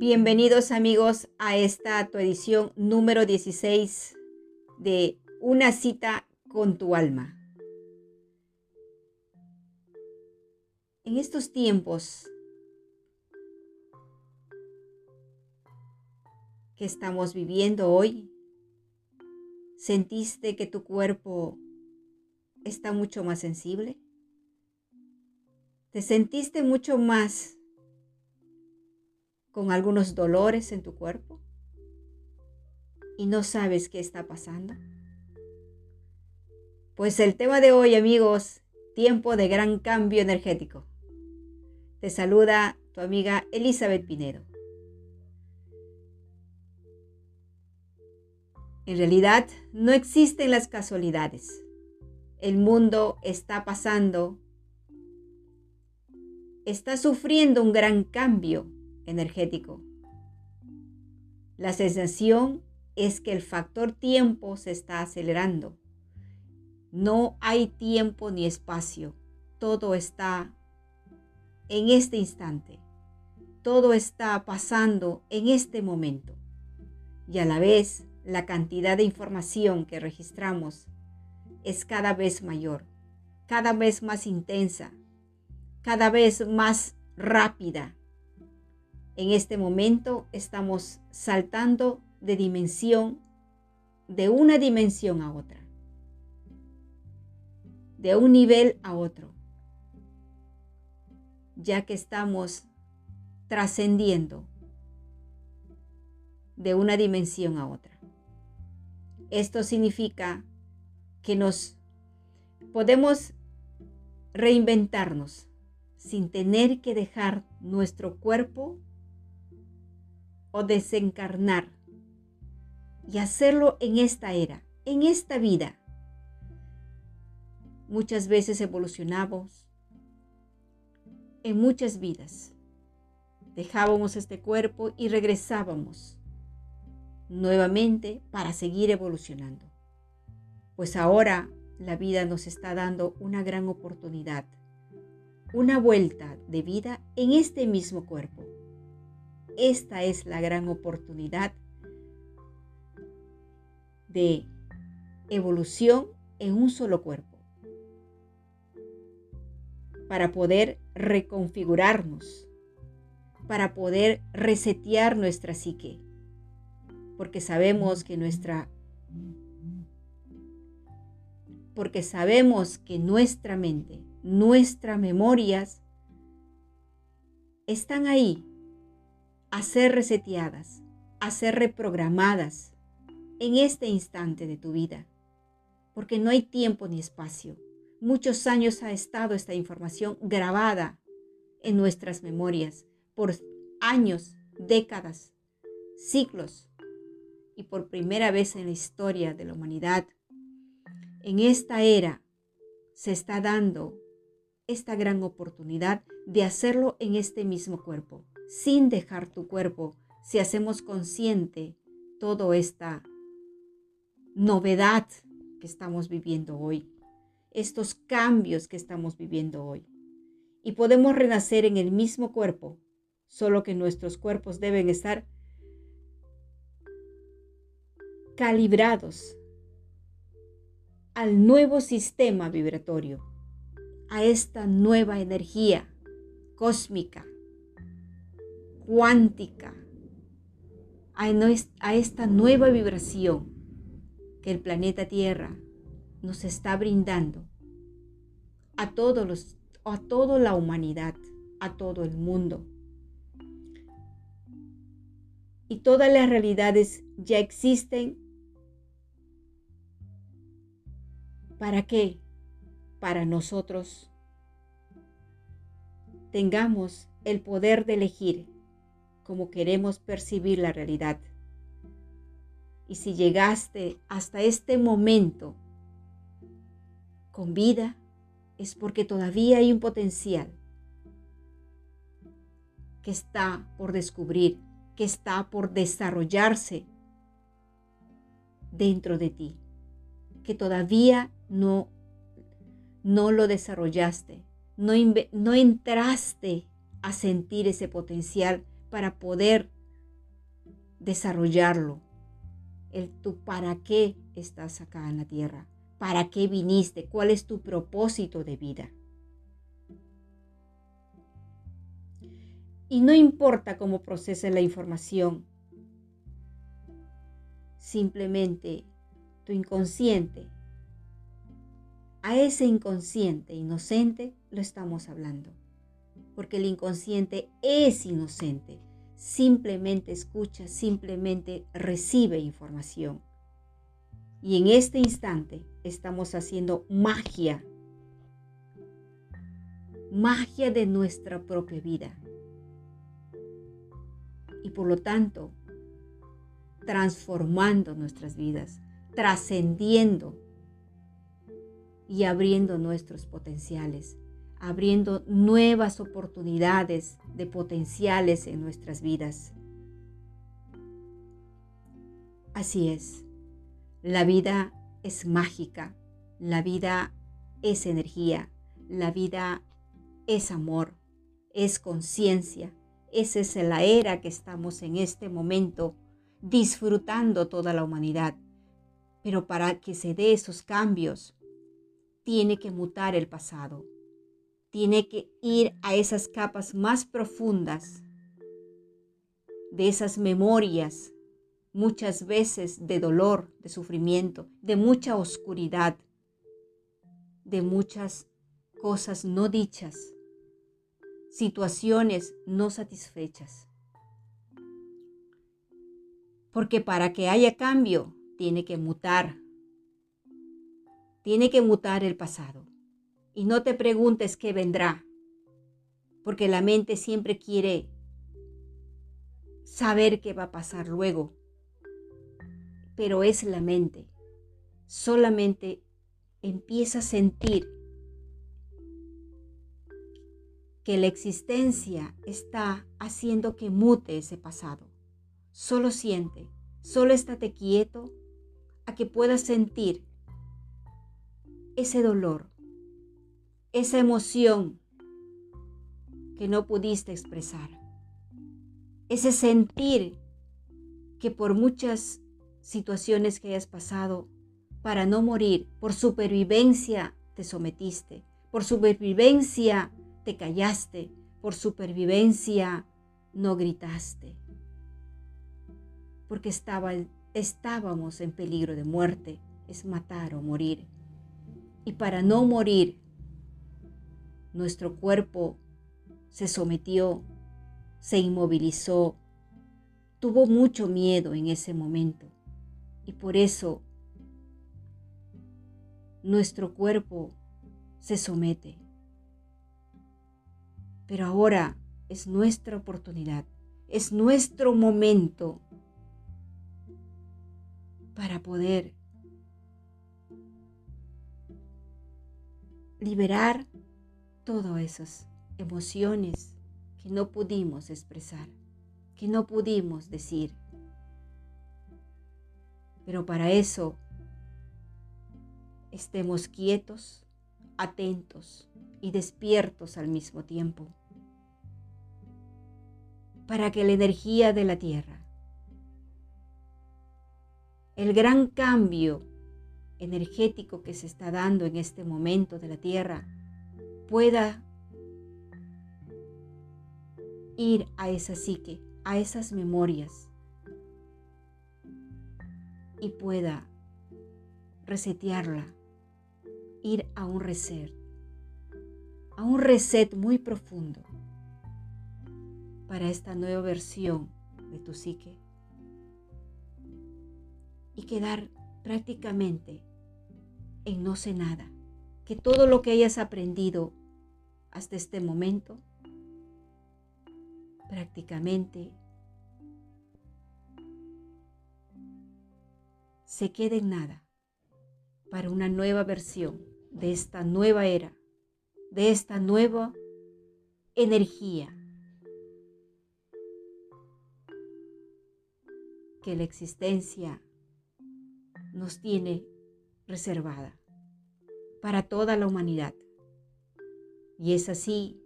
Bienvenidos amigos a esta tu edición número 16 de Una cita con tu alma. En estos tiempos que estamos viviendo hoy, ¿sentiste que tu cuerpo está mucho más sensible? ¿Te sentiste mucho más con algunos dolores en tu cuerpo y no sabes qué está pasando? Pues el tema de hoy, amigos, tiempo de gran cambio energético. Te saluda tu amiga Elizabeth Pinedo. En realidad, no existen las casualidades. El mundo está pasando, está sufriendo un gran cambio energético. La sensación es que el factor tiempo se está acelerando. No hay tiempo ni espacio. Todo está en este instante. Todo está pasando en este momento. Y a la vez, la cantidad de información que registramos es cada vez mayor, cada vez más intensa, cada vez más rápida, en este momento estamos saltando de dimensión, de una dimensión a otra, de un nivel a otro, ya que estamos trascendiendo de una dimensión a otra. Esto significa que nos podemos reinventarnos sin tener que dejar nuestro cuerpo o desencarnar y hacerlo en esta era, en esta vida. Muchas veces evolucionamos en muchas vidas. Dejábamos este cuerpo y regresábamos nuevamente para seguir evolucionando. Pues ahora la vida nos está dando una gran oportunidad, una vuelta de vida en este mismo cuerpo esta es la gran oportunidad de evolución en un solo cuerpo para poder reconfigurarnos, para poder resetear nuestra psique, porque sabemos que nuestra porque sabemos que nuestra mente, nuestras memorias están ahí a ser reseteadas, a ser reprogramadas en este instante de tu vida, porque no hay tiempo ni espacio. Muchos años ha estado esta información grabada en nuestras memorias por años, décadas, siglos, y por primera vez en la historia de la humanidad, en esta era se está dando esta gran oportunidad de hacerlo en este mismo cuerpo, sin dejar tu cuerpo, si hacemos consciente toda esta novedad que estamos viviendo hoy, estos cambios que estamos viviendo hoy. Y podemos renacer en el mismo cuerpo, solo que nuestros cuerpos deben estar calibrados al nuevo sistema vibratorio, a esta nueva energía cósmica cuántica, a esta nueva vibración que el planeta Tierra nos está brindando a todos los, a toda la humanidad, a todo el mundo. Y todas las realidades ya existen. ¿Para qué? Para nosotros tengamos el poder de elegir como queremos percibir la realidad. Y si llegaste hasta este momento con vida, es porque todavía hay un potencial que está por descubrir, que está por desarrollarse dentro de ti, que todavía no, no lo desarrollaste, no, no entraste a sentir ese potencial para poder desarrollarlo. El tú para qué estás acá en la tierra, para qué viniste, cuál es tu propósito de vida. Y no importa cómo proceses la información, simplemente tu inconsciente, a ese inconsciente inocente lo estamos hablando, porque el inconsciente es inocente, simplemente escucha, simplemente recibe información. Y en este instante estamos haciendo magia, magia de nuestra propia vida. Y por lo tanto transformando nuestras vidas, trascendiendo y abriendo nuestros potenciales, abriendo nuevas oportunidades de potenciales en nuestras vidas. Así es, la vida es mágica, la vida es energía, la vida es amor, es conciencia, esa es la era que estamos en este momento disfrutando toda la humanidad. Pero para que se dé esos cambios, tiene que mutar el pasado. Tiene que ir a esas capas más profundas de esas memorias, muchas veces de dolor, de sufrimiento, de mucha oscuridad, de muchas cosas no dichas situaciones no satisfechas. Porque para que haya cambio, tiene que mutar. Tiene que mutar el pasado. Y no te preguntes qué vendrá, porque la mente siempre quiere saber qué va a pasar luego. Pero es la mente. Solamente empieza a sentir que la existencia está haciendo que mute ese pasado. Solo siente, solo estate quieto a que puedas sentir ese dolor, esa emoción que no pudiste expresar, ese sentir que por muchas situaciones que hayas pasado, para no morir, por supervivencia te sometiste, por supervivencia te callaste, por supervivencia no gritaste, porque estaba, estábamos en peligro de muerte, es matar o morir. Y para no morir, nuestro cuerpo se sometió, se inmovilizó, tuvo mucho miedo en ese momento. Y por eso nuestro cuerpo se somete. Pero ahora es nuestra oportunidad, es nuestro momento para poder liberar todas esas emociones que no pudimos expresar, que no pudimos decir. Pero para eso estemos quietos, atentos y despiertos al mismo tiempo para que la energía de la tierra, el gran cambio energético que se está dando en este momento de la tierra, pueda ir a esa psique, a esas memorias y pueda resetearla, ir a un reset, a un reset muy profundo para esta nueva versión de tu psique y quedar prácticamente en no sé nada, que todo lo que hayas aprendido hasta este momento prácticamente se quede en nada para una nueva versión de esta nueva era, de esta nueva energía que la existencia nos tiene reservada para toda la humanidad. Y es así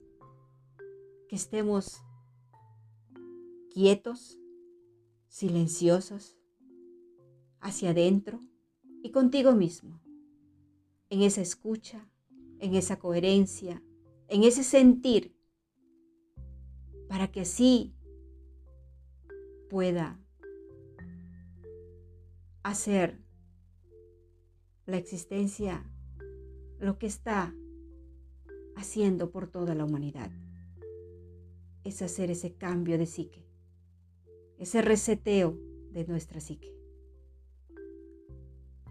que estemos quietos, silenciosos, hacia adentro y contigo mismo, en esa escucha, en esa coherencia, en ese sentir, para que así pueda hacer la existencia lo que está haciendo por toda la humanidad. Es hacer ese cambio de psique, ese reseteo de nuestra psique.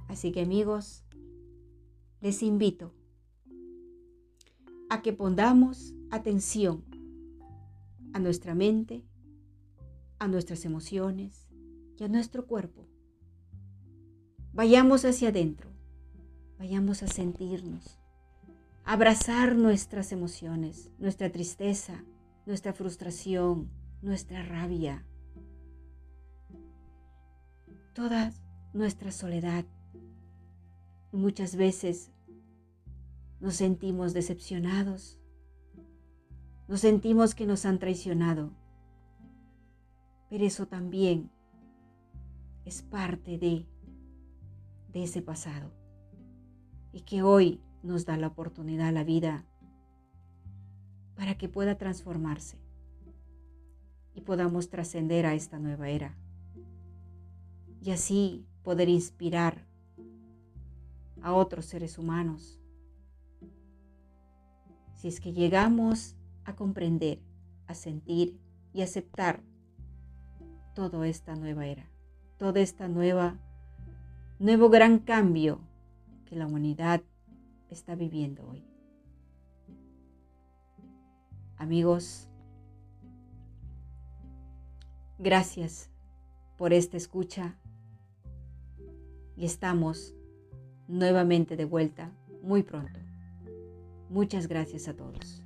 Así que amigos, les invito a que pongamos atención a nuestra mente, a nuestras emociones y a nuestro cuerpo. Vayamos hacia adentro, vayamos a sentirnos, abrazar nuestras emociones, nuestra tristeza, nuestra frustración, nuestra rabia, toda nuestra soledad. Muchas veces nos sentimos decepcionados, nos sentimos que nos han traicionado, pero eso también es parte de, de ese pasado. Y que hoy nos da la oportunidad a la vida para que pueda transformarse y podamos trascender a esta nueva era y así poder inspirar a otros seres humanos. Si es que llegamos a comprender, a sentir y aceptar toda esta nueva era, toda esta nueva, nuevo gran cambio que la humanidad está viviendo hoy. Amigos, gracias por esta escucha y estamos nuevamente de vuelta muy pronto. Muchas gracias a todos.